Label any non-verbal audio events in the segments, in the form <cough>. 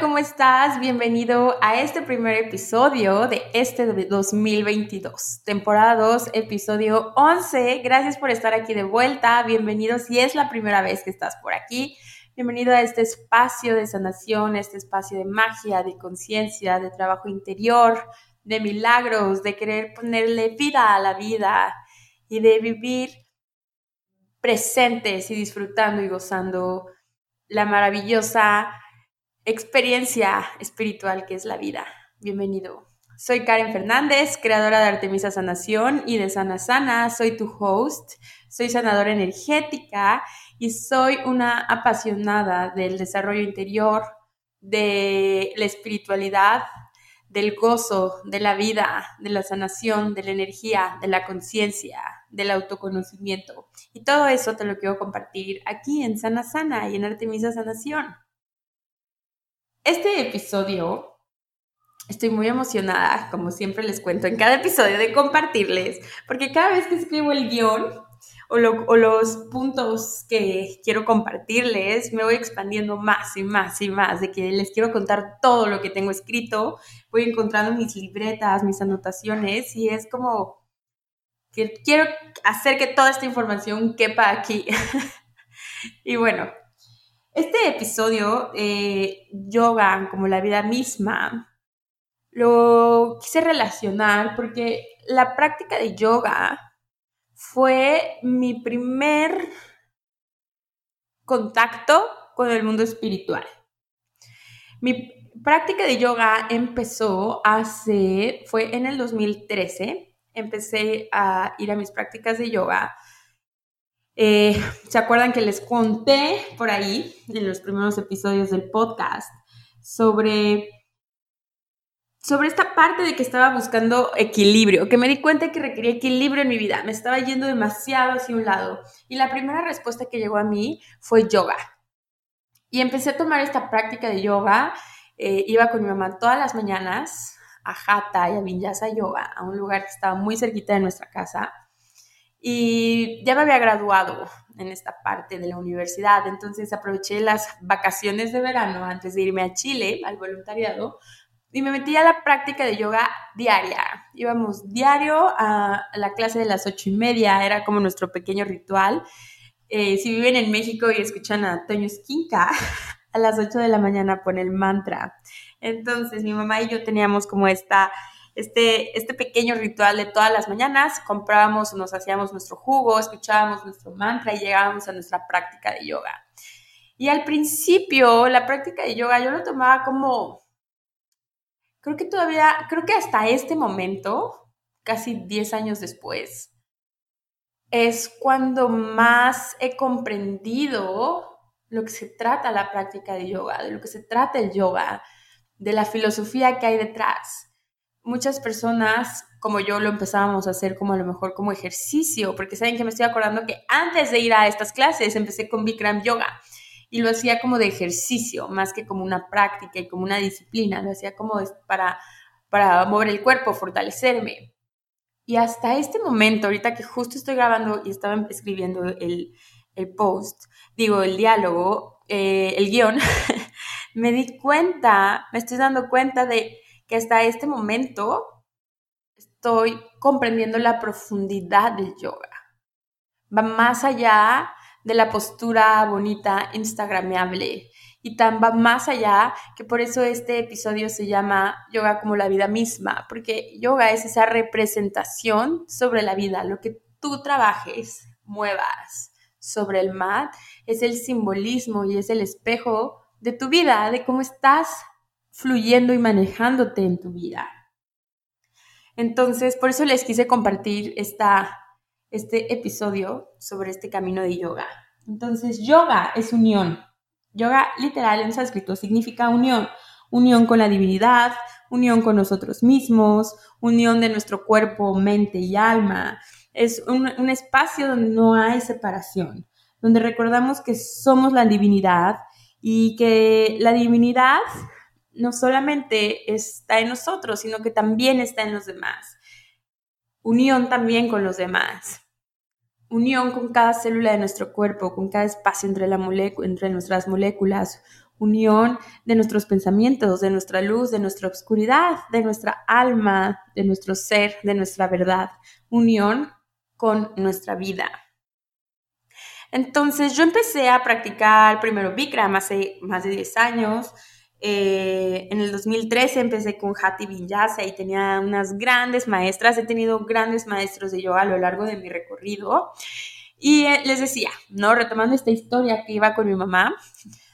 ¿Cómo estás? Bienvenido a este primer episodio de este 2022, temporada 2, episodio 11. Gracias por estar aquí de vuelta. Bienvenido si es la primera vez que estás por aquí. Bienvenido a este espacio de sanación, este espacio de magia, de conciencia, de trabajo interior, de milagros, de querer ponerle vida a la vida y de vivir presentes y disfrutando y gozando la maravillosa experiencia espiritual que es la vida. Bienvenido. Soy Karen Fernández, creadora de Artemisa Sanación y de Sana Sana. Soy tu host, soy sanadora energética y soy una apasionada del desarrollo interior, de la espiritualidad, del gozo, de la vida, de la sanación, de la energía, de la conciencia, del autoconocimiento. Y todo eso te lo quiero compartir aquí en Sana Sana y en Artemisa Sanación. Este episodio estoy muy emocionada, como siempre les cuento en cada episodio, de compartirles, porque cada vez que escribo el guion o, los puntos que quiero compartirles, me voy expandiendo más y más y más, de que les quiero contar todo lo que tengo escrito, voy encontrando mis libretas, mis anotaciones y es como que quiero hacer que toda esta información quepa aquí. <laughs> y bueno, este episodio, eh, yoga como la vida misma, lo quise relacionar porque la práctica de yoga fue mi primer contacto con el mundo espiritual. Mi práctica de yoga empezó hace, fue en el 2013, empecé a ir a mis prácticas de yoga eh, ¿Se acuerdan que les conté por ahí, en los primeros episodios del podcast, sobre, sobre esta parte de que estaba buscando equilibrio, que me di cuenta que requería equilibrio en mi vida, me estaba yendo demasiado hacia un lado. Y la primera respuesta que llegó a mí fue yoga. Y empecé a tomar esta práctica de yoga. Eh, iba con mi mamá todas las mañanas a Hatha y a Vinyasa Yoga, a un lugar que estaba muy cerquita de nuestra casa y ya me había graduado en esta parte de la universidad, entonces aproveché las vacaciones de verano antes de irme a Chile al voluntariado y me metí a la práctica de yoga diaria. Íbamos diario a la clase de las ocho y media, era como nuestro pequeño ritual. Eh, si viven en México y escuchan a Toño Esquinca, <laughs> a las ocho de la mañana pone el mantra. Entonces mi mamá y yo teníamos como esta este, este pequeño ritual de todas las mañanas, comprábamos, nos hacíamos nuestro jugo, escuchábamos nuestro mantra y llegábamos a nuestra práctica de yoga. Y al principio, la práctica de yoga yo lo tomaba como, creo que todavía, creo que hasta este momento, casi 10 años después, es cuando más he comprendido lo que se trata la práctica de yoga, de lo que se trata el yoga, de la filosofía que hay detrás muchas personas como yo lo empezábamos a hacer como a lo mejor como ejercicio, porque saben que me estoy acordando que antes de ir a estas clases empecé con Bikram Yoga y lo hacía como de ejercicio, más que como una práctica y como una disciplina, lo hacía como para, para mover el cuerpo, fortalecerme. Y hasta este momento, ahorita que justo estoy grabando y estaba escribiendo el, post, digo, el diálogo, eh, el guion, <laughs> me di cuenta, me estoy dando cuenta de que hasta este momento estoy comprendiendo la profundidad del yoga. Va más allá de la postura bonita, instagrameable. Y tan va más allá que por eso este episodio se llama Yoga como la vida misma, porque yoga es esa representación sobre la vida, lo que tú trabajes, muevas sobre el mat, es el simbolismo y es el espejo de tu vida, de cómo estás fluyendo y manejándote en tu vida. Entonces, por eso les quise compartir esta, este episodio sobre este camino de yoga. Entonces, yoga es unión. Yoga literal en sánscrito significa unión. Unión con la divinidad, unión con nosotros mismos, unión de nuestro cuerpo, mente y alma. Es un, un espacio donde no hay separación, donde recordamos que somos la divinidad y que la divinidad no solamente está en nosotros, sino que también está en los demás. Unión también con los demás. Unión con cada célula de nuestro cuerpo, con cada espacio entre, la entre nuestras moléculas. Unión de nuestros pensamientos, de nuestra luz, de nuestra oscuridad, de nuestra alma, de nuestro ser, de nuestra verdad. Unión con nuestra vida. Entonces yo empecé a practicar primero Bikram hace más de 10 años. Eh, en el 2013 empecé con Hattie Vinyasa y tenía unas grandes maestras. He tenido grandes maestros de yoga a lo largo de mi recorrido. Y eh, les decía, ¿no? Retomando esta historia que iba con mi mamá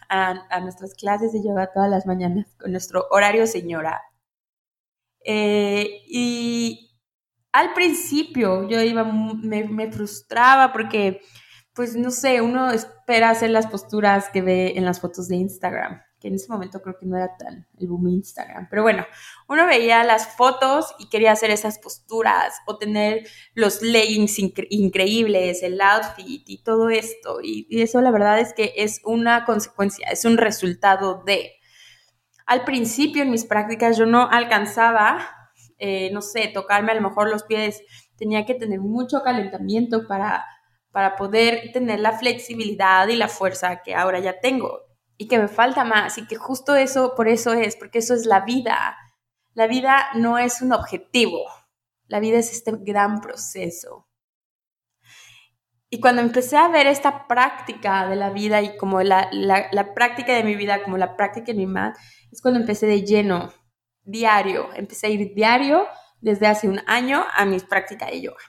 a, nuestras clases de yoga todas las mañanas, con nuestro horario señora. Eh, y al principio yo iba, me frustraba porque pues no sé, uno espera hacer las posturas que ve en las fotos de Instagram, en ese momento creo que no era tan el boom Instagram, pero bueno, uno veía las fotos y quería hacer esas posturas o tener los leggings increíbles, el outfit y todo esto, y, eso la verdad es que es una consecuencia, es un resultado de... Al principio en mis prácticas yo no alcanzaba, eh, no sé, tocarme a lo mejor los pies, tenía que tener mucho calentamiento para para poder tener la flexibilidad y la fuerza que ahora ya tengo y que me falta más y que justo eso, por eso es, porque eso es la vida. La vida no es un objetivo, la vida es este gran proceso. Y cuando empecé a ver esta práctica de la vida y como la, la, práctica de mi vida, como la práctica de mi mat, es cuando empecé de lleno, diario. Empecé a ir diario desde hace un año a mis prácticas de yoga.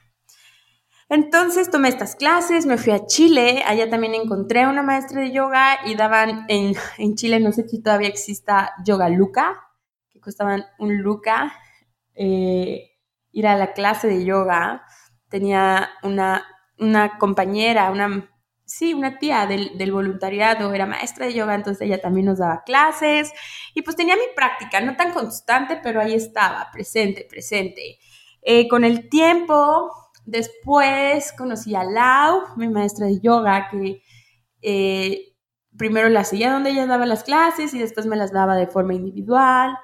Entonces tomé estas clases, me fui a Chile, allá también encontré a una maestra de yoga y daban en, Chile, no sé si todavía exista Yoga Luca, que costaban un Luca eh, ir a la clase de yoga. Tenía una, una compañera, una, sí, una tía del, del, voluntariado, era maestra de yoga, entonces ella también nos daba clases y pues tenía mi práctica, no tan constante, pero ahí estaba, presente, presente. Eh, con el tiempo Después conocí a Lau, mi maestra de yoga, que eh, primero la seguía donde ella daba las clases y después me las daba de forma individual.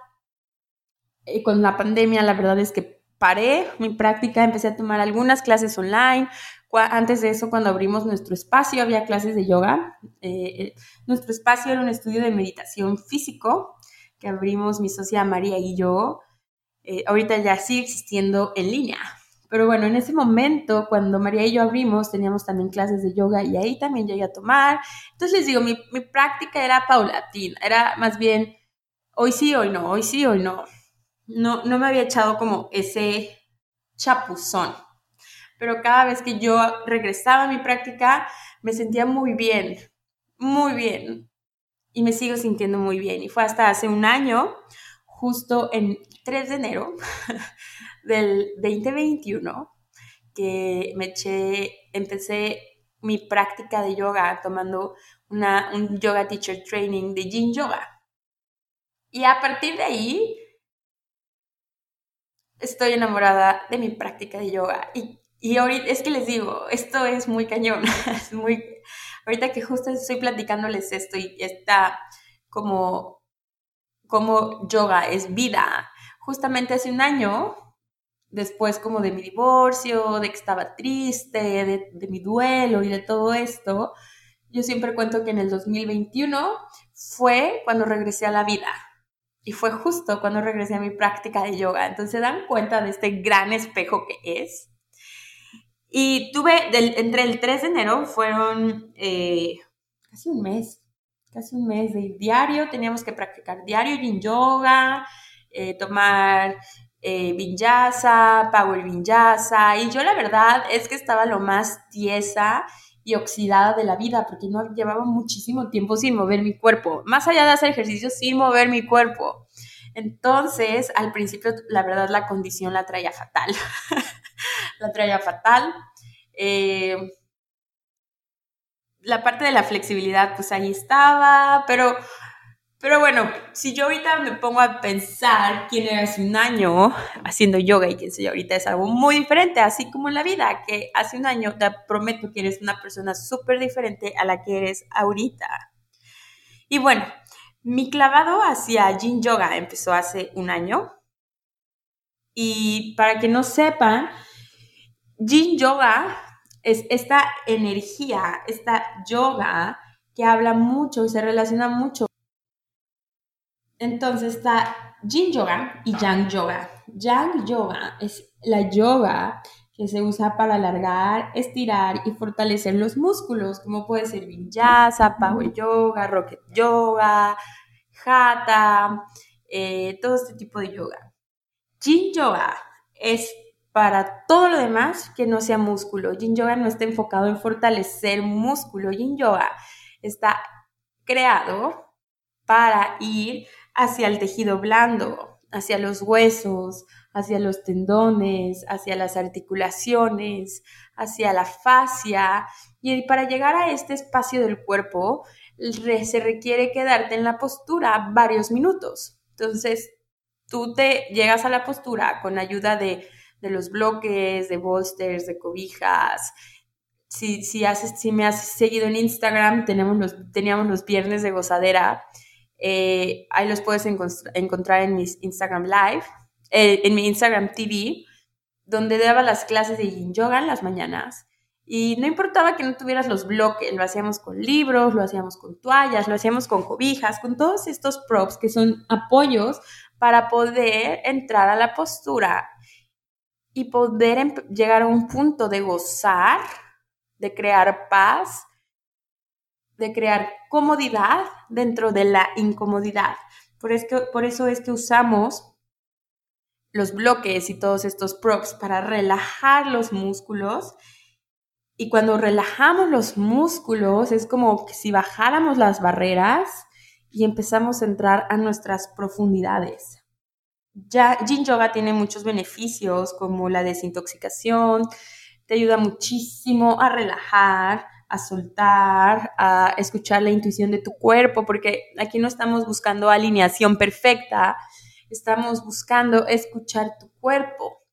Y con la pandemia, la verdad es que paré mi práctica, empecé a tomar algunas clases online. Antes de eso, cuando abrimos nuestro espacio, había clases de yoga. Eh, eh, nuestro espacio era un estudio de meditación físico que abrimos mi socia María y yo. ahorita ya sigue existiendo en línea, pero bueno, en ese momento, cuando María y yo abrimos, teníamos también clases de yoga y ahí también llegué a tomar. Entonces les digo, mi, mi práctica era paulatina, era más bien hoy sí, hoy no, hoy sí, hoy no. No, no me había echado como ese chapuzón. Pero cada vez que yo regresaba a mi práctica, me sentía muy bien, muy bien. Y me sigo sintiendo muy bien. Y fue hasta hace un año, justo en 3 de enero, <laughs> del 2021 que me eché, empecé mi práctica de yoga tomando una, un yoga teacher training de Yin Yoga. Y a partir de ahí estoy enamorada de mi práctica de yoga. Y, y ahorita es que les digo, esto es muy cañón. <laughs> Es muy, ahorita que justo estoy platicándoles esto y está como, como yoga es vida. Justamente hace un año después como de mi divorcio, de que estaba triste, de, mi duelo y de todo esto, yo siempre cuento que en el 2021 fue cuando regresé a la vida. Y fue justo cuando regresé a mi práctica de yoga. Entonces se dan cuenta de este gran espejo que es. Y tuve, entre el 3 de enero fueron eh, casi un mes, casi un mes de diario. Teníamos que practicar diario en yoga, eh, tomar eh, Vinyasa, Power Vinyasa, y yo la verdad es que estaba lo más tiesa y oxidada de la vida porque no llevaba muchísimo tiempo sin mover mi cuerpo, más allá de hacer ejercicio sin mover mi cuerpo. Entonces, al principio, la verdad, la condición la traía fatal. <laughs> la traía fatal. Eh, la parte de la flexibilidad, pues ahí estaba, pero Pero bueno, si yo ahorita me pongo a pensar quién era un año haciendo yoga y quién soy ahorita es algo muy diferente, así como en la vida, que hace un año te prometo que eres una persona súper diferente a la que eres ahorita. Y bueno, mi clavado hacia Yin Yoga empezó hace un año. Y para que no sepan, Yin Yoga es esta energía, esta yoga que habla mucho y se relaciona mucho entonces está Yin Yoga y Yang Yoga. Yang Yoga es la yoga que se usa para alargar, estirar y fortalecer los músculos, como puede ser Vinyasa, Power Yoga, Rocket Yoga, Hatha, eh, todo este tipo de yoga. Yin Yoga es para todo lo demás que no sea músculo. Yin Yoga no está enfocado en fortalecer músculo. Yin Yoga está creado para ir hacia el tejido blando, hacia los huesos, hacia los tendones, hacia las articulaciones, hacia la fascia. Y para llegar a este espacio del cuerpo, se requiere quedarte en la postura varios minutos. Entonces, tú te llegas a la postura con ayuda de, los bloques, de bolsters, de cobijas. Si, si, haces, si me has seguido en Instagram, tenemos los, teníamos los viernes de gozadera eh, ahí los puedes encontrar en mi Instagram Live, eh, en mi Instagram TV, donde daba las clases de yin yoga en las mañanas. Y no importaba que no tuvieras los bloques, lo hacíamos con libros, lo hacíamos con toallas, lo hacíamos con cobijas, con todos estos props que son apoyos para poder entrar a la postura y poder llegar a un punto de gozar, de crear paz de crear comodidad dentro de la incomodidad. Por, eso es que usamos los bloques y todos estos props para relajar los músculos. Y cuando relajamos los músculos es como si bajáramos las barreras y empezamos a entrar a nuestras profundidades. Ya, Yin Yoga tiene muchos beneficios como la desintoxicación, te ayuda muchísimo a relajar, a soltar, a escuchar la intuición de tu cuerpo, porque aquí no estamos buscando alineación perfecta, estamos buscando escuchar tu cuerpo,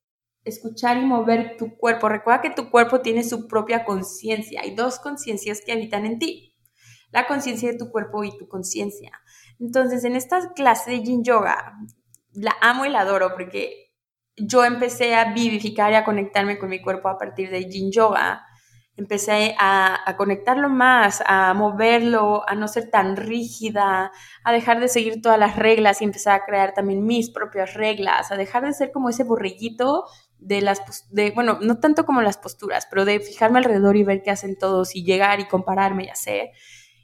escuchar y mover tu cuerpo. Recuerda que tu cuerpo tiene su propia conciencia, hay dos conciencias que habitan en ti, la conciencia de tu cuerpo y tu conciencia. Entonces, en esta clase de Yin Yoga, la amo y la adoro porque yo empecé a vivificar y a conectarme con mi cuerpo a partir de Yin Yoga empecé a, conectarlo más, a moverlo, a no ser tan rígida, a dejar de seguir todas las reglas y empezar a crear también mis propias reglas, a dejar de ser como ese borrillito de las, de, bueno, no tanto como las posturas, pero de fijarme alrededor y ver qué hacen todos y llegar y compararme y hacer.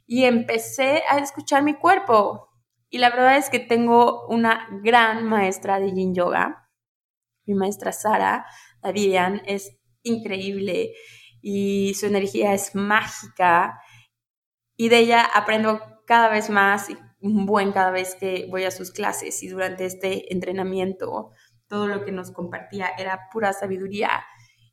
Y empecé a escuchar mi cuerpo. Y la verdad es que tengo una gran maestra de yin yoga. Mi maestra Sara Davidian es increíble y su energía es mágica. Y de ella aprendo cada vez más y un buen cada vez que voy a sus clases y durante este entrenamiento todo lo que nos compartía era pura sabiduría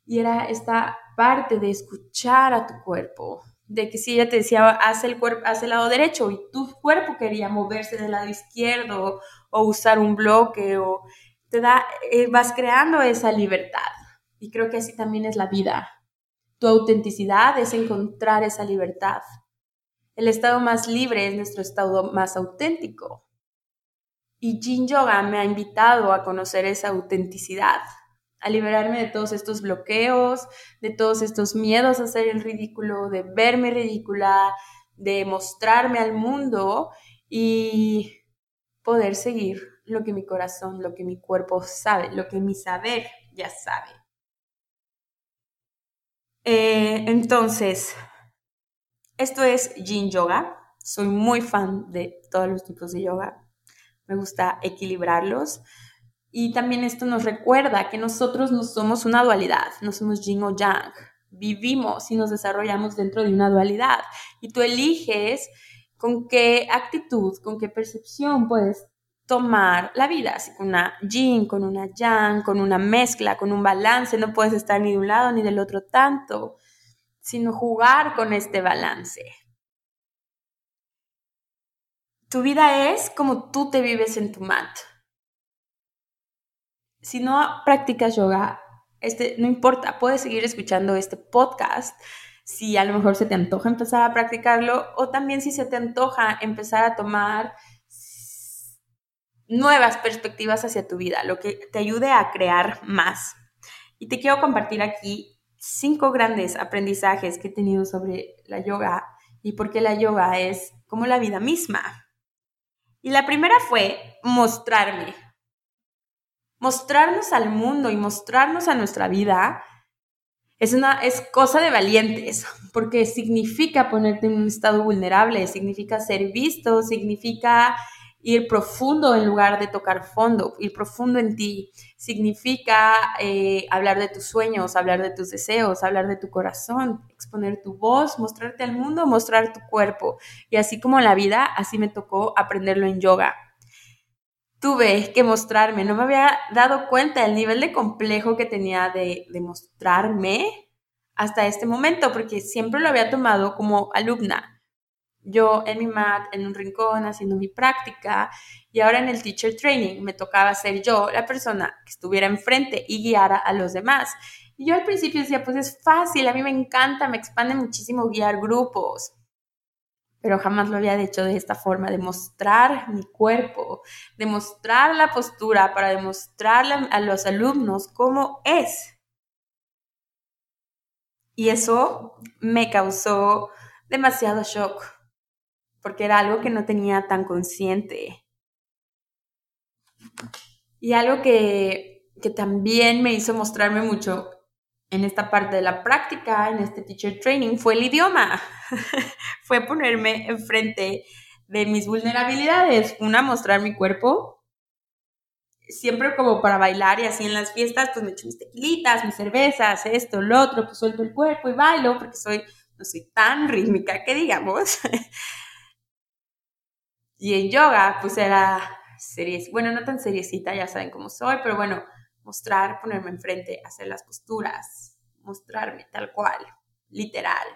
y era esta parte de escuchar a tu cuerpo, de que si ella te decía haz el cuerpo, haz el lado derecho y tu cuerpo quería moverse del lado izquierdo o usar un bloque o te da eh, vas creando esa libertad. Y creo que así también es la vida tu autenticidad es encontrar esa libertad. El estado más libre es nuestro estado más auténtico. Y Jin Yoga me ha invitado a conocer esa autenticidad, a liberarme de todos estos bloqueos, de todos estos miedos a hacer el ridículo, de verme ridícula, de mostrarme al mundo y poder seguir lo que mi corazón, lo que mi cuerpo sabe, lo que mi saber ya sabe. Eh, entonces, esto es Yin Yoga. Soy muy fan de todos los tipos de yoga. Me gusta equilibrarlos. Y también esto nos recuerda que nosotros no somos una dualidad, no somos yin o yang. Vivimos y nos desarrollamos dentro de una dualidad. Y tú eliges con qué actitud, con qué percepción puedes tomar la vida, así con una yin, con una yang, con una mezcla, con un balance, no puedes estar ni de un lado ni del otro tanto, sino jugar con este balance. Tu vida es como tú te vives en tu mat. Si no practicas yoga, este, no importa, puedes seguir escuchando este podcast si a lo mejor se te antoja empezar a practicarlo o también si se te antoja empezar a tomar nuevas perspectivas hacia tu vida, lo que te ayude a crear más. Y te quiero compartir aquí cinco grandes aprendizajes que he tenido sobre la yoga y por qué la yoga es como la vida misma. Y la primera fue mostrarme. Mostrarnos al mundo y mostrarnos a nuestra vida es una es cosa de valientes, porque significa ponerte en un estado vulnerable, significa ser visto, significa ir profundo en lugar de tocar fondo, ir profundo en ti. Significa eh, hablar de tus sueños, hablar de tus deseos, hablar de tu corazón, exponer tu voz, mostrarte al mundo, mostrar tu cuerpo. Y así como la vida, así me tocó aprenderlo en yoga. Tuve que mostrarme, no me había dado cuenta del nivel de complejo que tenía de, de mostrarme hasta este momento, porque siempre lo había tomado como alumna yo en mi mat, en un rincón, haciendo mi práctica, y ahora en el teacher training me tocaba ser yo la persona que estuviera enfrente y guiara a los demás. Y yo al principio decía, pues es fácil, a mí me encanta, me expande muchísimo guiar grupos, pero jamás lo había hecho de esta forma, de mostrar mi cuerpo, de mostrar la postura para demostrarle a los alumnos cómo es. Y eso me causó demasiado shock porque era algo que no tenía tan consciente. Y algo que, que también me hizo mostrarme mucho en esta parte de la práctica, en este teacher training, fue el idioma. <laughs> fue ponerme enfrente de mis vulnerabilidades. Una, mostrar mi cuerpo. Siempre como para bailar y así en las fiestas, pues me echo mis tequilitas, mis cervezas, esto, lo otro, pues suelto el cuerpo y bailo porque soy, no soy tan rítmica que digamos. <laughs> Y en yoga, pues era series, bueno, no tan seriecita, ya saben cómo soy, pero bueno, mostrar, ponerme enfrente, hacer las posturas, mostrarme tal cual, literal.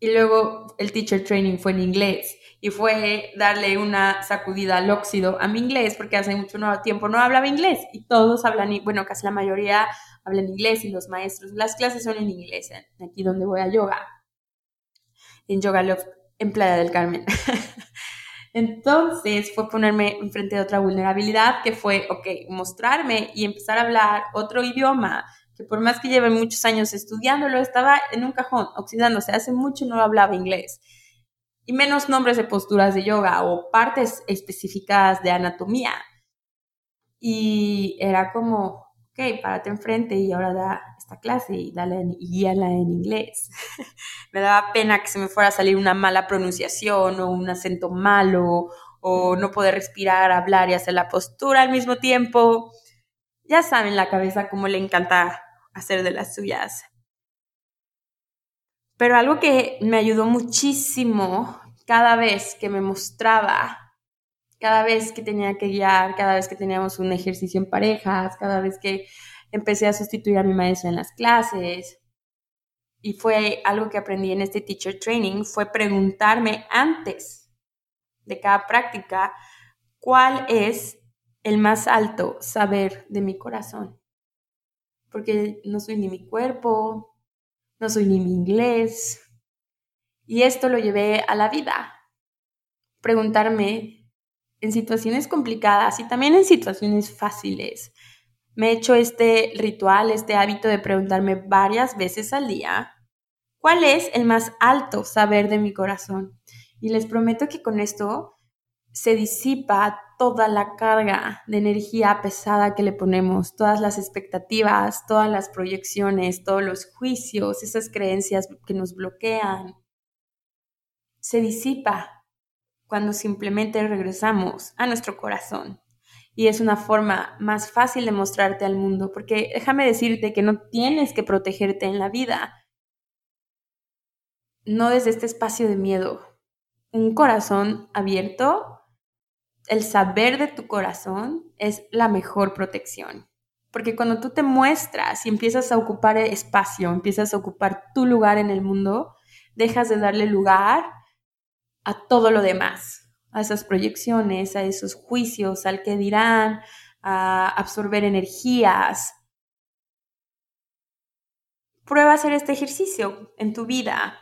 Y luego el teacher training fue en inglés y fue darle una sacudida al óxido a mi inglés porque hace mucho tiempo no hablaba inglés y todos hablan, bueno, casi la mayoría hablan inglés y los maestros, las clases son en inglés, aquí donde voy a yoga, en Yoga Love, en Playa del Carmen. <laughs> Entonces fue ponerme enfrente de otra vulnerabilidad que fue, ok, mostrarme y empezar a hablar otro idioma, que por más que lleve muchos años estudiándolo, estaba en un cajón, oxidándose. Hace mucho no hablaba inglés. Y menos nombres de posturas de yoga o partes específicas de anatomía. Y era como, ok, párate enfrente y ahora da esta clase y, dale, y guíala en inglés. <laughs> me daba pena que se me fuera a salir una mala pronunciación o un acento malo o no poder respirar, hablar y hacer la postura al mismo tiempo. Ya saben la cabeza cómo le encanta hacer de las suyas. Pero algo que me ayudó muchísimo cada vez que me mostraba cada vez que tenía que guiar, cada vez que teníamos un ejercicio en parejas, cada vez que empecé a sustituir a mi maestra en las clases. Y fue algo que aprendí en este teacher training, fue preguntarme antes de cada práctica cuál es el más alto saber de mi corazón. Porque no soy ni mi cuerpo, no soy ni mi inglés. Y esto lo llevé a la vida. Preguntarme en situaciones complicadas y también en situaciones fáciles. Me he hecho este ritual, este hábito de preguntarme varias veces al día, ¿cuál es el más alto saber de mi corazón? Y les prometo que con esto se disipa toda la carga de energía pesada que le ponemos, todas las expectativas, todas las proyecciones, todos los juicios, esas creencias que nos bloquean. Se disipa cuando simplemente regresamos a nuestro corazón. Y es una forma más fácil de mostrarte al mundo, porque déjame decirte que no tienes que protegerte en la vida, no desde este espacio de miedo. Un corazón abierto, el saber de tu corazón es la mejor protección. Porque cuando tú te muestras y empiezas a ocupar espacio, empiezas a ocupar tu lugar en el mundo, dejas de darle lugar a todo lo demás, a esas proyecciones, a esos juicios, al que dirán, a absorber energías. Prueba hacer este ejercicio en tu vida.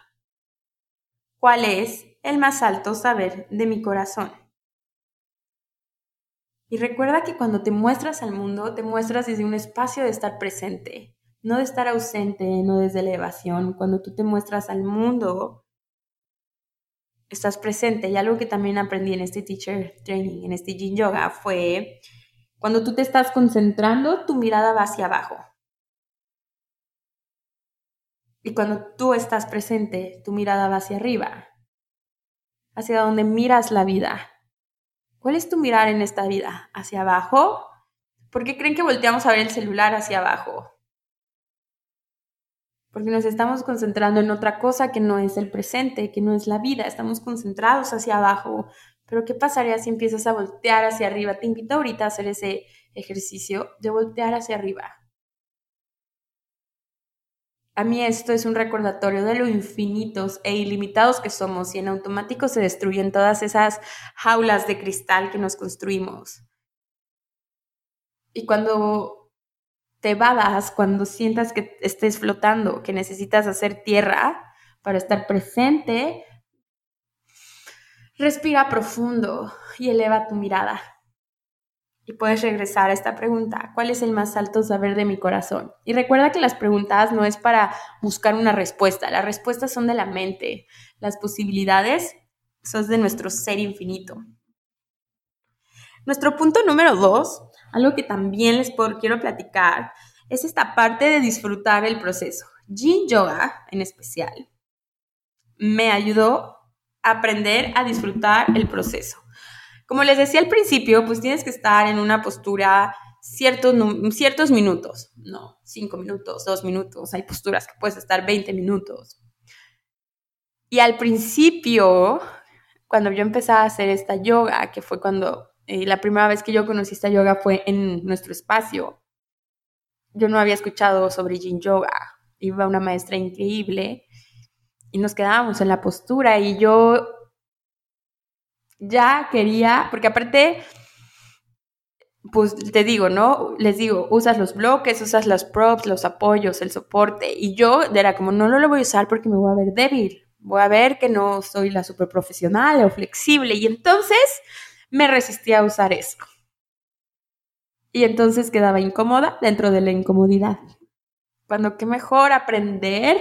¿Cuál es el más alto saber de mi corazón? Y recuerda que cuando te muestras al mundo, te muestras desde un espacio de estar presente, no de estar ausente, no desde la evasión. Cuando tú te muestras al mundo, estás presente. Y algo que también aprendí en este teacher training, en este yin yoga, fue cuando tú te estás concentrando, tu mirada va hacia abajo. Y cuando tú estás presente, tu mirada va hacia arriba, hacia donde miras la vida. ¿Cuál es tu mirar en esta vida? ¿Hacia abajo? ¿Por qué creen que volteamos a ver el celular hacia abajo? Porque nos estamos concentrando en otra cosa que no es el presente, que no es la vida, estamos concentrados hacia abajo. Pero ¿qué pasaría si empiezas a voltear hacia arriba? Te invito ahorita a hacer ese ejercicio de voltear hacia arriba. A mí esto es un recordatorio de lo infinitos e ilimitados que somos y en automático se destruyen todas esas jaulas de cristal que nos construimos. Y cuando te vadas cuando sientas que estés flotando, que necesitas hacer tierra para estar presente, respira profundo y eleva tu mirada. Y puedes regresar a esta pregunta, ¿cuál es el más alto saber de mi corazón? Y recuerda que las preguntas no es para buscar una respuesta, las respuestas son de la mente, las posibilidades son de nuestro ser infinito. Nuestro punto número dos algo que también les quiero platicar es esta parte de disfrutar el proceso. Yin Yoga, en especial, me ayudó a aprender a disfrutar el proceso. Como les decía al principio, pues tienes que estar en una postura ciertos, ciertos minutos, no, cinco minutos, dos minutos, hay posturas que puedes estar 20 minutos. Y al principio, cuando yo empecé a hacer esta yoga, que fue cuando eh, la primera vez que yo conocí esta yoga fue en nuestro espacio. Yo no había escuchado sobre Yin Yoga. Iba una maestra increíble y nos quedábamos en la postura y yo ya quería, porque aparte, pues te digo, ¿no? Les digo, usas los bloques, usas los props, los apoyos, el soporte. Y yo era como, no, no lo voy a usar porque me voy a ver débil. Voy a ver que no soy la super profesional o flexible. Y entonces me resistía a usar eso. Y entonces quedaba incómoda dentro de la incomodidad. Cuando qué mejor aprender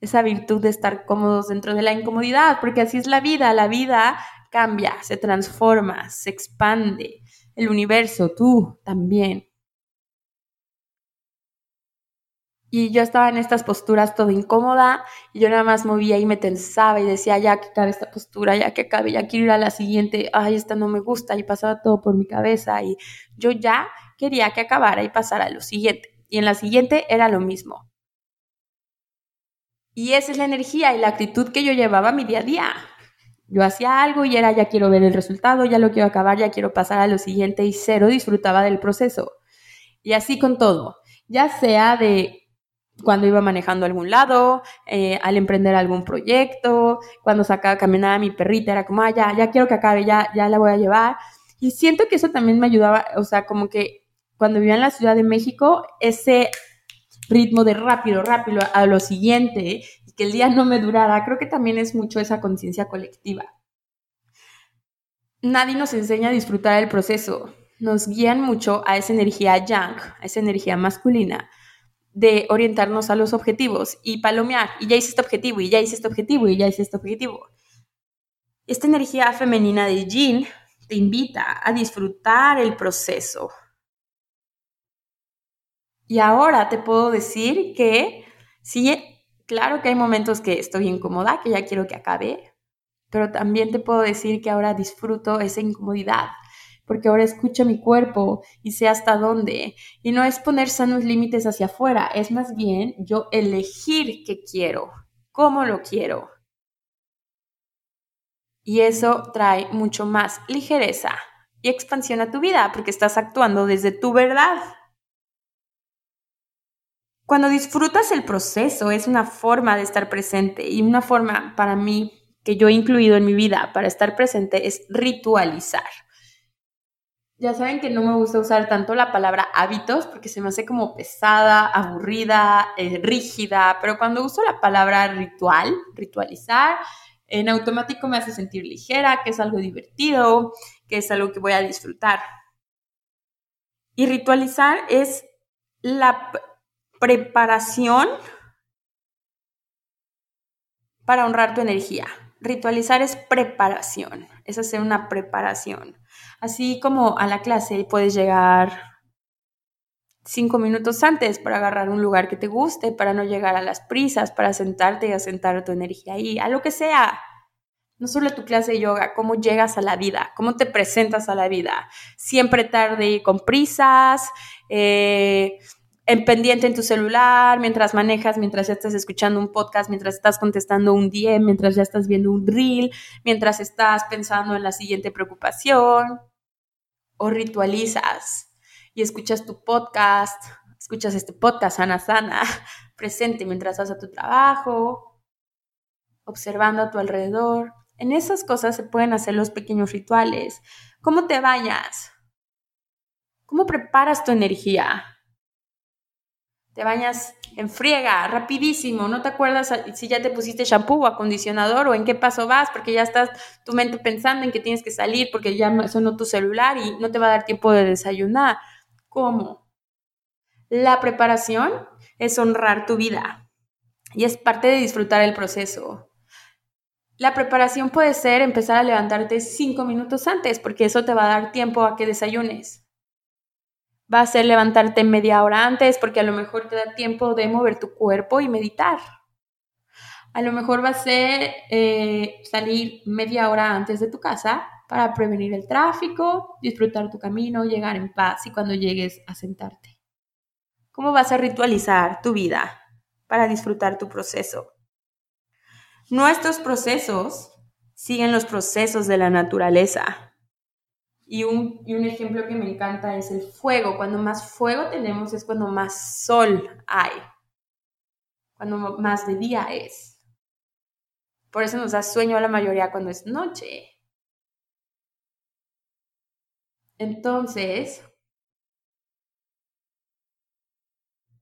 esa virtud de estar cómodos dentro de la incomodidad, porque así es la vida, la vida cambia, se transforma, se expande, el universo, tú también. Y yo estaba en estas posturas todo incómoda y yo nada más movía y me tensaba y decía, ya que acabe esta postura, ya que acabe, ya quiero ir a la siguiente, ay, esta no me gusta y pasaba todo por mi cabeza y yo ya quería que acabara y pasara a lo siguiente. Y en la siguiente era lo mismo. Y esa es la energía y la actitud que yo llevaba mi día a día. Yo hacía algo y era ya quiero ver el resultado, ya lo quiero acabar, ya quiero pasar a lo siguiente y cero disfrutaba del proceso. Y así con todo, ya sea de cuando iba manejando a algún lado, eh, al emprender algún proyecto, cuando sacaba, caminaba mi perrita, era como, ah, ya, ya quiero que acabe, ya, ya la voy a llevar. Y siento que eso también me ayudaba, o sea, como que cuando vivía en la Ciudad de México, ese ritmo de rápido, rápido a lo siguiente, y que el día no me durara, creo que también es mucho esa conciencia colectiva. Nadie nos enseña a disfrutar el proceso, nos guían mucho a esa energía yang, a esa energía masculina, de orientarnos a los objetivos y palomear, y ya hice este objetivo, y ya hice este objetivo, y ya hice este objetivo. Esta energía femenina de Yin te invita a disfrutar el proceso. Y ahora te puedo decir que sí, claro que hay momentos que estoy incómoda, que ya quiero que acabe, pero también te puedo decir que ahora disfruto esa incomodidad, porque ahora escucho mi cuerpo y sé hasta dónde. Y no es poner sanos límites hacia afuera, es más bien yo elegir qué quiero, cómo lo quiero. Y eso trae mucho más ligereza y expansión a tu vida, porque estás actuando desde tu verdad. Cuando disfrutas el proceso es una forma de estar presente y una forma para mí que yo he incluido en mi vida para estar presente es ritualizar. Ya saben que no me gusta usar tanto la palabra hábitos porque se me hace como pesada, aburrida, eh, rígida, pero cuando uso la palabra ritual, ritualizar, en automático me hace sentir ligera, que es algo divertido, que es algo que voy a disfrutar. Y ritualizar es la preparación para honrar tu energía. Ritualizar es preparación, es hacer una preparación. Así como a la clase puedes llegar cinco minutos antes para agarrar un lugar que te guste, para no llegar a las prisas, para sentarte y asentar tu energía ahí, a lo que sea. No solo tu clase de yoga, cómo llegas a la vida, cómo te presentas a la vida. Siempre tarde y con prisas, eh, en pendiente en tu celular, mientras manejas, mientras ya estás escuchando un podcast, mientras estás contestando un DM, mientras ya estás viendo un reel, mientras estás pensando en la siguiente preocupación, o ritualizas y escuchas tu podcast, escuchas este podcast sana sana, <laughs> presente mientras vas a tu trabajo, observando a tu alrededor. En esas cosas se pueden hacer los pequeños rituales. ¿Cómo te bañas? ¿Cómo preparas tu energía? Te bañas en friega, rapidísimo, no te acuerdas si ya te pusiste shampoo o acondicionador o en qué paso vas, porque ya estás tu mente pensando en que tienes que salir porque ya sonó tu celular y no te va a dar tiempo de desayunar. ¿Cómo? La preparación es honrar tu vida y es parte de disfrutar el proceso. La preparación puede ser empezar a levantarte cinco minutos antes, porque eso te va a dar tiempo a que desayunes va a ser levantarte media hora antes porque a lo mejor te da tiempo de mover tu cuerpo y meditar. A lo mejor va a ser eh, salir media hora antes de tu casa para prevenir el tráfico, disfrutar tu camino, llegar en paz y cuando llegues a sentarte. ¿Cómo vas a ritualizar tu vida para disfrutar tu proceso? Nuestros procesos siguen los procesos de la naturaleza. Y un, y un ejemplo que me encanta es el fuego. Cuando más fuego tenemos es cuando más sol hay, cuando más de día es. Por eso nos da sueño a la mayoría cuando es noche. Entonces,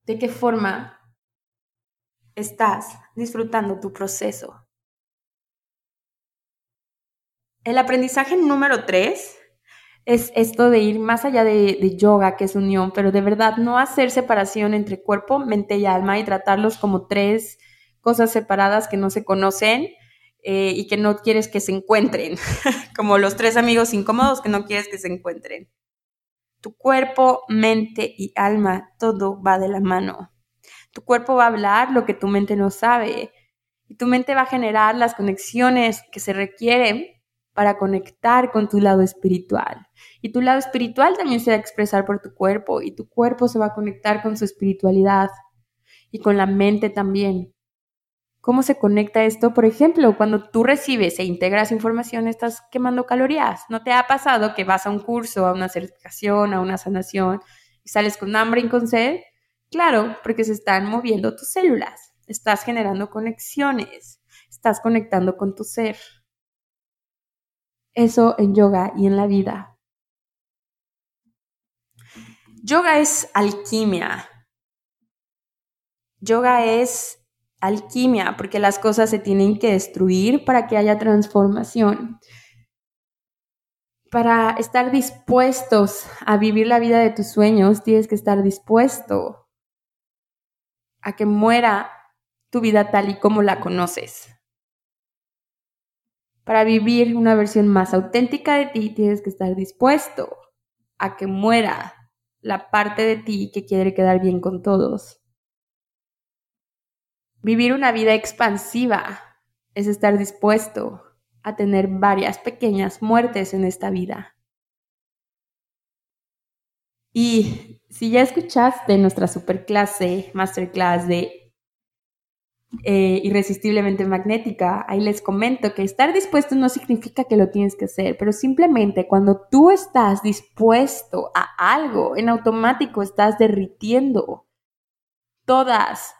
¿de qué forma estás disfrutando tu proceso? El aprendizaje número tres es esto de ir más allá de, yoga, que es unión, pero de verdad no hacer separación entre cuerpo, mente y alma y tratarlos como tres cosas separadas que no se conocen eh, y que no quieres que se encuentren, <laughs> como los tres amigos incómodos que no quieres que se encuentren. Tu cuerpo, mente y alma, todo va de la mano. Tu cuerpo va a hablar lo que tu mente no sabe y tu mente va a generar las conexiones que se requieren para conectar con tu lado espiritual. Y tu lado espiritual también se va a expresar por tu cuerpo y tu cuerpo se va a conectar con su espiritualidad y con la mente también. ¿Cómo se conecta esto? Por ejemplo, cuando tú recibes e integras información, estás quemando calorías. ¿No te ha pasado que vas a un curso, a una certificación, a una sanación y sales con hambre y con sed? Claro, porque se están moviendo tus células, estás generando conexiones, estás conectando con tu ser. Eso en yoga y en la vida. Yoga es alquimia. Yoga es alquimia porque las cosas se tienen que destruir para que haya transformación. Para estar dispuestos a vivir la vida de tus sueños, tienes que estar dispuesto a que muera tu vida tal y como la conoces. Para vivir una versión más auténtica de ti tienes que estar dispuesto a que muera la parte de ti que quiere quedar bien con todos. Vivir una vida expansiva es estar dispuesto a tener varias pequeñas muertes en esta vida. Y si ya escuchaste nuestra superclase, masterclass de eh, irresistiblemente magnética, ahí les comento que estar dispuesto no significa que lo tienes que hacer, pero simplemente cuando tú estás dispuesto a algo, en automático estás derritiendo todas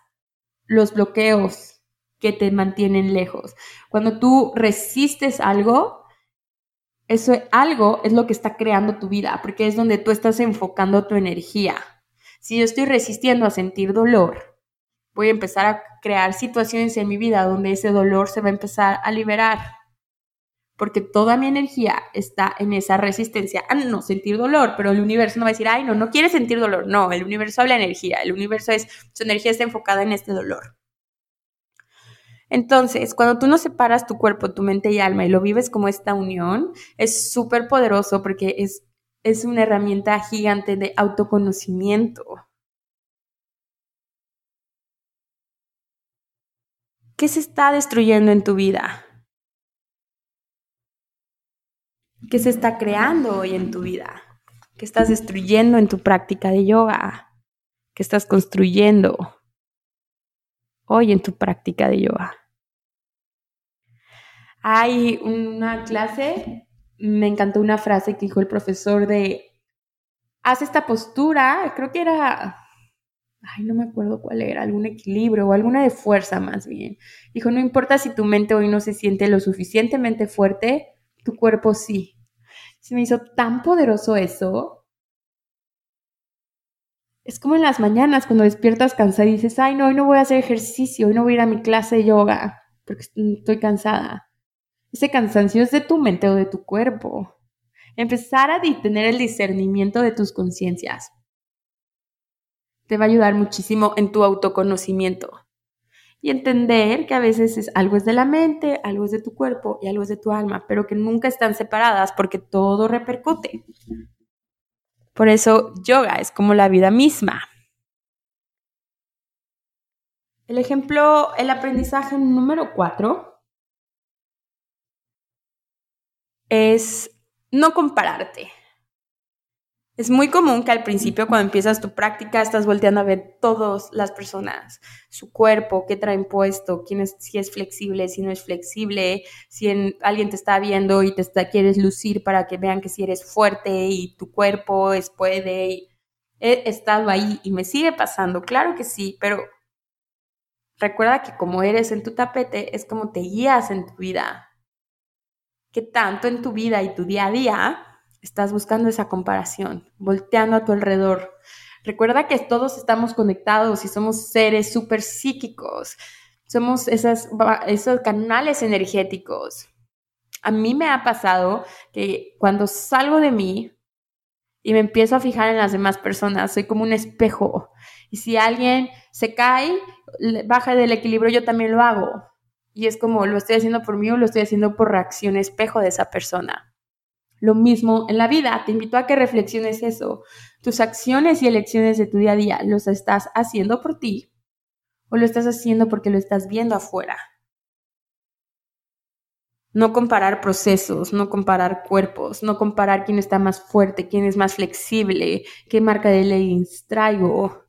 los bloqueos que te mantienen lejos. Cuando tú resistes algo, eso algo es lo que está creando tu vida, porque es donde tú estás enfocando tu energía. Si yo estoy resistiendo a sentir dolor, voy a empezar a crear situaciones en mi vida donde ese dolor se va a empezar a liberar. Porque toda mi energía está en esa resistencia a no sentir dolor, pero el universo no va a decir, ay, no, no quiere sentir dolor. No, el universo habla de energía, el universo es, su energía está enfocada en este dolor. Entonces, cuando tú no separas tu cuerpo, tu mente y alma y lo vives como esta unión, es súper poderoso porque es, es una herramienta gigante de autoconocimiento. ¿Qué se está destruyendo en tu vida? ¿Qué se está creando hoy en tu vida? ¿Qué estás destruyendo en tu práctica de yoga? ¿Qué estás construyendo hoy en tu práctica de yoga? Hay una clase, me encantó una frase que dijo el profesor de, haz esta postura, creo que era ay, no me acuerdo cuál era, algún equilibrio o alguna de fuerza más bien. Dijo, no importa si tu mente hoy no se siente lo suficientemente fuerte, tu cuerpo sí. Se me hizo tan poderoso eso. Es como en las mañanas cuando despiertas cansada y dices, ay, no, hoy no voy a hacer ejercicio, hoy no voy a ir a mi clase de yoga porque estoy cansada. Ese cansancio es de tu mente o de tu cuerpo. Empezar a tener el discernimiento de tus conciencias te va a ayudar muchísimo en tu autoconocimiento. Y entender que a veces es, algo es de la mente, algo es de tu cuerpo y algo es de tu alma, pero que nunca están separadas porque todo repercute. Por eso yoga es como la vida misma. El ejemplo, el aprendizaje número cuatro es no compararte. Es muy común que al principio cuando empiezas tu práctica estás volteando a ver todas las personas, su cuerpo, qué traen puesto, quién es, si es flexible, si no es flexible, si alguien te está viendo y te está, quieres lucir para que vean que si eres fuerte y tu cuerpo es puede. he estado ahí y me sigue pasando, claro que sí, pero recuerda que como eres en tu tapete es como te guías en tu vida. Que tanto en tu vida y tu día a día estás buscando esa comparación, volteando a tu alrededor. Recuerda que todos estamos conectados y somos seres súper psíquicos. Somos esas, esos canales energéticos. A mí me ha pasado que cuando salgo de mí y me empiezo a fijar en las demás personas, soy como un espejo. Y si alguien se cae, baja del equilibrio, yo también lo hago. Y es como, lo estoy haciendo por mí o lo estoy haciendo por reacción espejo de esa persona. Lo mismo en la vida, te invito a que reflexiones eso. Tus acciones y elecciones de tu día a día, ¿los estás haciendo por ti o lo estás haciendo porque lo estás viendo afuera? No comparar procesos, no comparar cuerpos, no comparar quién está más fuerte, quién es más flexible, qué marca de leggings traigo.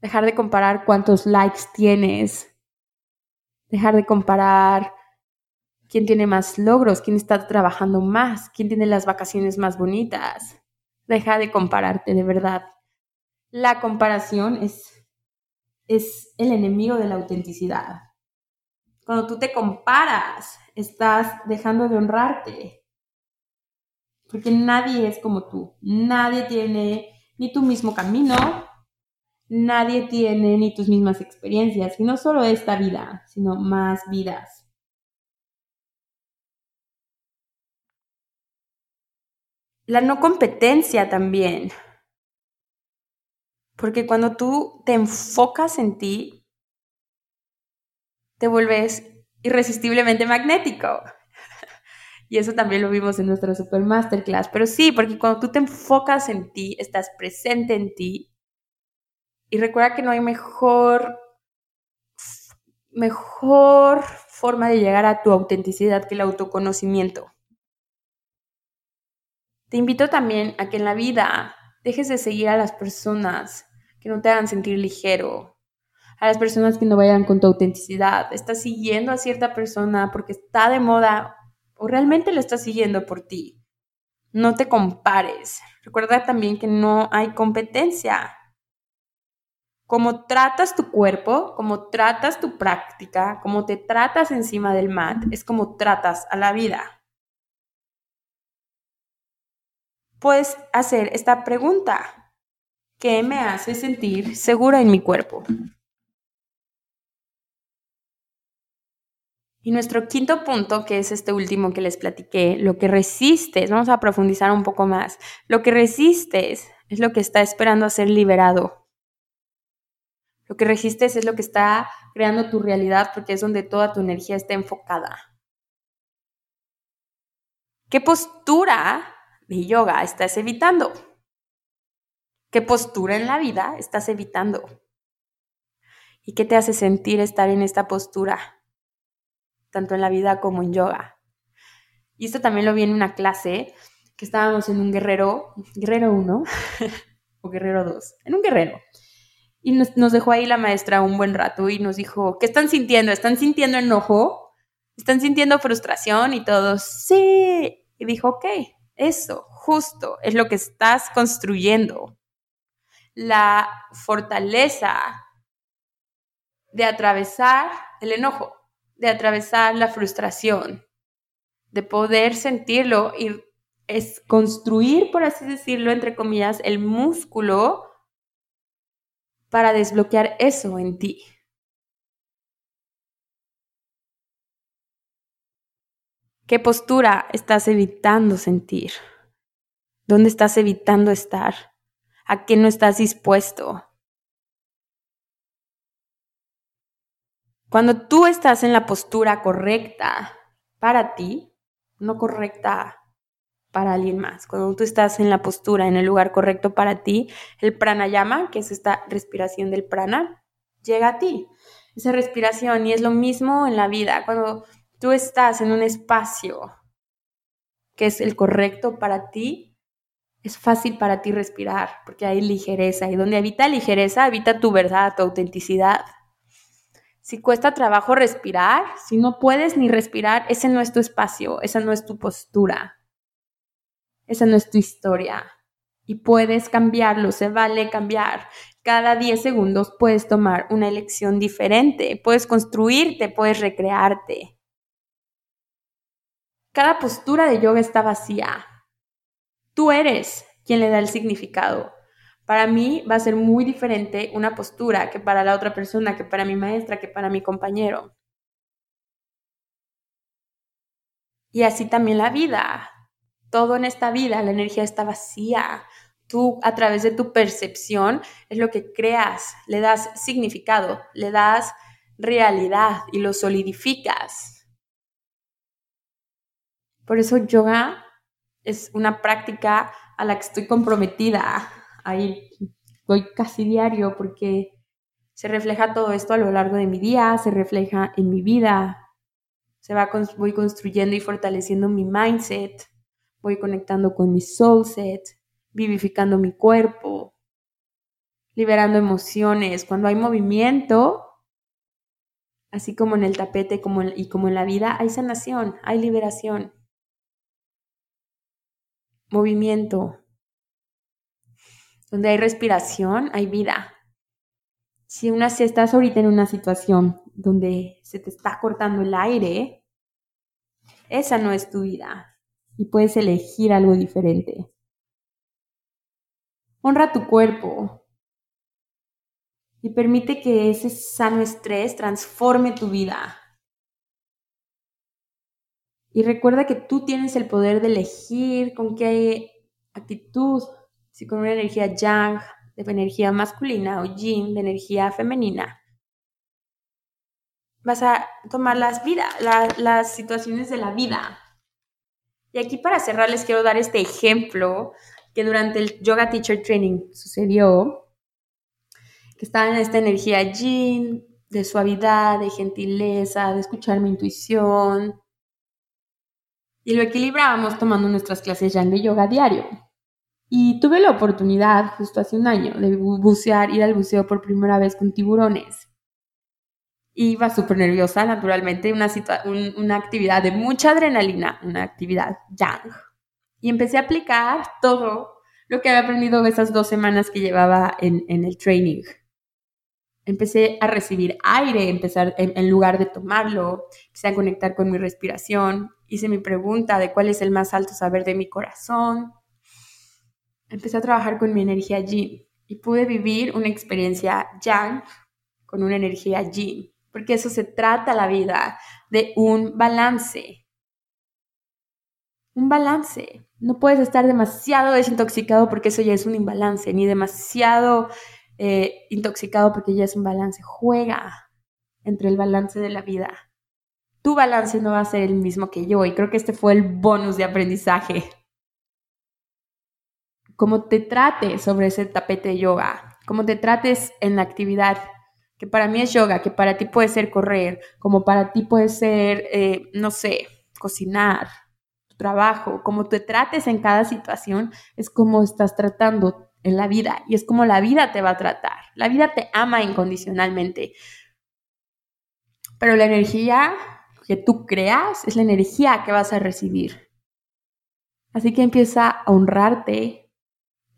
Dejar de comparar cuántos likes tienes. Dejar de comparar quién tiene más logros, quién está trabajando más, quién tiene las vacaciones más bonitas. Deja de compararte, de verdad. La comparación es, es el enemigo de la autenticidad. Cuando tú te comparas, estás dejando de honrarte. Porque nadie es como tú. Nadie tiene ni tu mismo camino, nadie tiene ni tus mismas experiencias, y no solo esta vida, sino más vidas. La no competencia también. Porque cuando tú te enfocas en ti, te vuelves irresistiblemente magnético. <laughs> Y eso también lo vimos en nuestra super masterclass. Pero sí, porque cuando tú te enfocas en ti, estás presente en ti. Y recuerda que no hay mejor, mejor forma de llegar a tu autenticidad que el autoconocimiento. Te invito también a que en la vida dejes de seguir a las personas que no te hagan sentir ligero, a las personas que no vayan con tu autenticidad. Estás siguiendo a cierta persona porque está de moda o realmente lo estás siguiendo por ti. No te compares. Recuerda también que no hay competencia. Cómo tratas tu cuerpo, cómo tratas tu práctica, cómo te tratas encima del mat, es como tratas a la vida. Puedes hacer esta pregunta. ¿Qué me hace sentir segura en mi cuerpo? Y nuestro quinto punto, que es este último que les platiqué, lo que resistes, vamos a profundizar un poco más, lo que resistes es lo que está esperando a ser liberado. Lo que resistes es lo que está creando tu realidad porque es donde toda tu energía está enfocada. ¿Qué postura de yoga estás evitando? ¿Qué postura en la vida estás evitando? ¿Y qué te hace sentir estar en esta postura? Tanto en la vida como en yoga. Y esto también lo vi en una clase que estábamos en un guerrero, guerrero 1 <laughs> o guerrero 2, en un guerrero. Y nos, dejó ahí la maestra un buen rato y nos dijo, ¿qué están sintiendo? ¿Están sintiendo enojo? ¿Están sintiendo frustración? Y todos, sí. Y dijo, ok, eso, justo, es lo que estás construyendo. La fortaleza de atravesar el enojo, de atravesar la frustración, de poder sentirlo y es construir, por así decirlo, entre comillas, el músculo para desbloquear eso en ti. ¿Qué postura estás evitando sentir? ¿Dónde estás evitando estar? ¿A qué no estás dispuesto? Cuando tú estás en la postura correcta para ti, no correcta para alguien más. Cuando tú estás en la postura, en el lugar correcto para ti, el pranayama, que es esta respiración del prana, llega a ti. Esa respiración y es lo mismo en la vida. Cuando tú estás en un espacio que es el correcto para ti, es fácil para ti respirar porque hay ligereza y donde habita ligereza habita tu verdad, tu autenticidad. Si cuesta trabajo respirar, si no puedes ni respirar, ese no es tu espacio, esa no es tu postura. Esa no es tu historia. Y puedes cambiarlo, se vale cambiar. Cada 10 segundos puedes tomar una elección diferente, puedes construirte, puedes recrearte. Cada postura de yoga está vacía. Tú eres quien le da el significado. Para mí va a ser muy diferente una postura que para la otra persona, que para mi maestra, que para mi compañero. Y así también la vida. Todo en esta vida, la energía está vacía. Tú a través de tu percepción es lo que creas, le das significado, le das realidad y lo solidificas. Por eso yoga es una práctica a la que estoy comprometida. Ahí voy casi diario porque se refleja todo esto a lo largo de mi día, se refleja en mi vida, se va voy construyendo y fortaleciendo mi mindset voy conectando con mi soul set, vivificando mi cuerpo, liberando emociones. Cuando hay movimiento, así como en el tapete y como en la vida, hay sanación, hay liberación. Movimiento. Donde hay respiración, hay vida. Si, una, si estás ahorita en una situación donde se te está cortando el aire, esa no es tu vida y puedes elegir algo diferente. Honra tu cuerpo y permite que ese sano estrés transforme tu vida. Y recuerda que tú tienes el poder de elegir con qué actitud, si con una energía yang, de energía masculina, o yin, de energía femenina, vas a tomar las, vida, las situaciones de la vida y aquí para cerrar les quiero dar este ejemplo que durante el Yoga Teacher Training sucedió, que estaba en esta energía yin, de suavidad, de gentileza, de escuchar mi intuición. Y lo equilibrábamos tomando nuestras clases yang de yoga diario. Y tuve la oportunidad, justo hace un año, de bucear, ir al buceo por primera vez con tiburones iba súper nerviosa, naturalmente, una, actividad de mucha adrenalina, una actividad yang. Y empecé a aplicar todo lo que había aprendido esas dos semanas que llevaba en el training. Empecé a recibir aire, empezar, en, lugar de tomarlo, empecé a conectar con mi respiración, hice mi pregunta de cuál es el más alto saber de mi corazón, empecé a trabajar con mi energía yin y pude vivir una experiencia yang con una energía yin, porque eso se trata la vida, de un balance. Un balance. No puedes estar demasiado desintoxicado porque eso ya es un imbalance, ni demasiado eh, intoxicado porque ya es un balance. Juega entre el balance de la vida. Tu balance no va a ser el mismo que yo y creo que este fue el bonus de aprendizaje. Como te trates sobre ese tapete de yoga, como te trates en la actividad que para mí es yoga, que para ti puede ser correr, como para ti puede ser, eh, no sé, cocinar, trabajo, como te trates en cada situación, es como estás tratando en la vida y es como la vida te va a tratar. La vida te ama incondicionalmente. Pero la energía que tú creas es la energía que vas a recibir. Así que empieza a honrarte,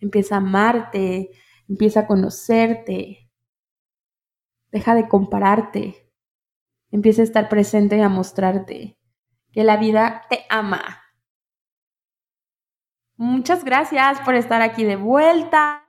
empieza a amarte, empieza a conocerte. Deja de compararte. Empieza a estar presente y a mostrarte que la vida te ama Muchas gracias por estar aquí de vuelta.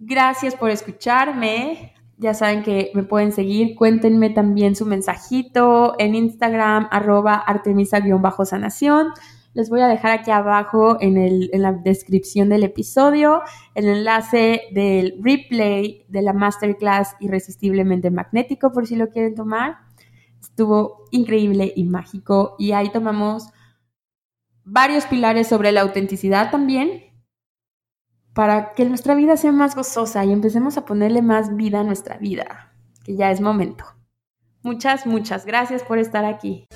Gracias por escucharme. Ya saben que me pueden seguir. Cuéntenme también su mensajito en Instagram, arroba artemisa-sanación. Les voy a dejar aquí abajo en, en, la descripción del episodio el enlace del replay de la masterclass Irresistiblemente Magnético por si lo quieren tomar. Estuvo increíble y mágico y ahí tomamos varios pilares sobre la autenticidad también, para que nuestra vida sea más gozosa y empecemos a ponerle más vida a nuestra vida, que ya es momento. Muchas, muchas gracias por estar aquí.